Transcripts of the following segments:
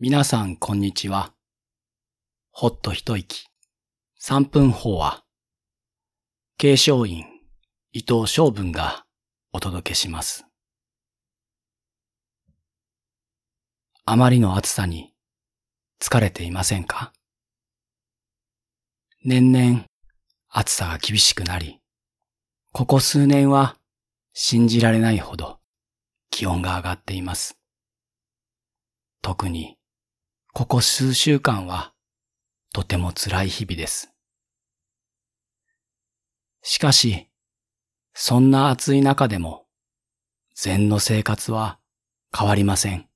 皆さんこんにちは。ほっと一息、三分法は、継承院伊藤昌文がお届けします。あまりの暑さに疲れていませんか？年々暑さが厳しくなり、ここ数年は信じられないほど気温が上がっています。特にここ数週間はとても辛い日々です。しかし、そんな暑い中でも禅の生活は変わりません。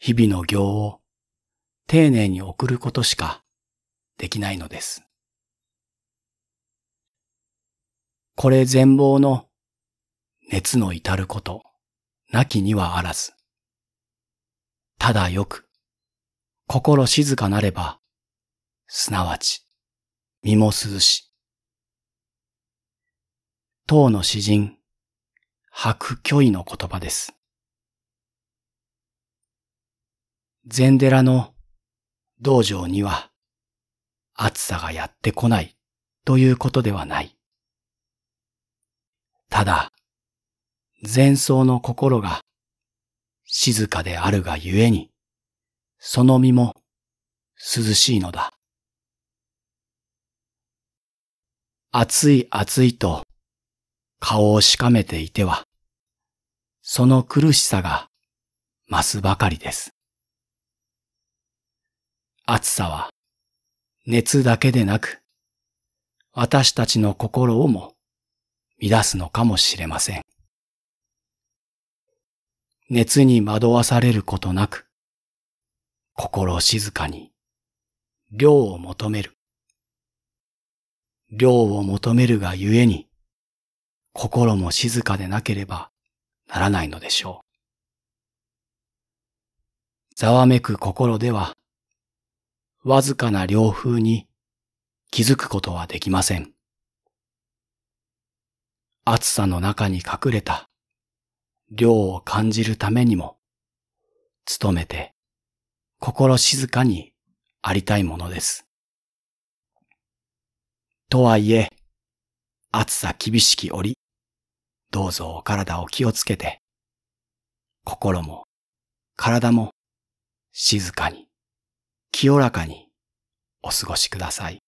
日々の行を丁寧に送ることしかできないのです。これ全貌の熱の至ること、なきにはあらず。ただよく、心静かなれば、すなわち、身も涼し。当の詩人、白虚意の言葉です。禅寺の道場には、暑さがやってこないということではない。ただ、前奏の心が静かであるがゆえに、その身も涼しいのだ。暑い暑いと顔をしかめていては、その苦しさが増すばかりです。暑さは熱だけでなく、私たちの心をも乱すのかもしれません。熱に惑わされることなく、心静かに、量を求める。量を求めるがゆえに、心も静かでなければならないのでしょう。ざわめく心では、わずかな涼風に気づくことはできません。暑さの中に隠れた量を感じるためにも、努めて心静かにありたいものです。とはいえ、暑さ厳しき折、どうぞお体を気をつけて、心も体も静かに、清らかにお過ごしください。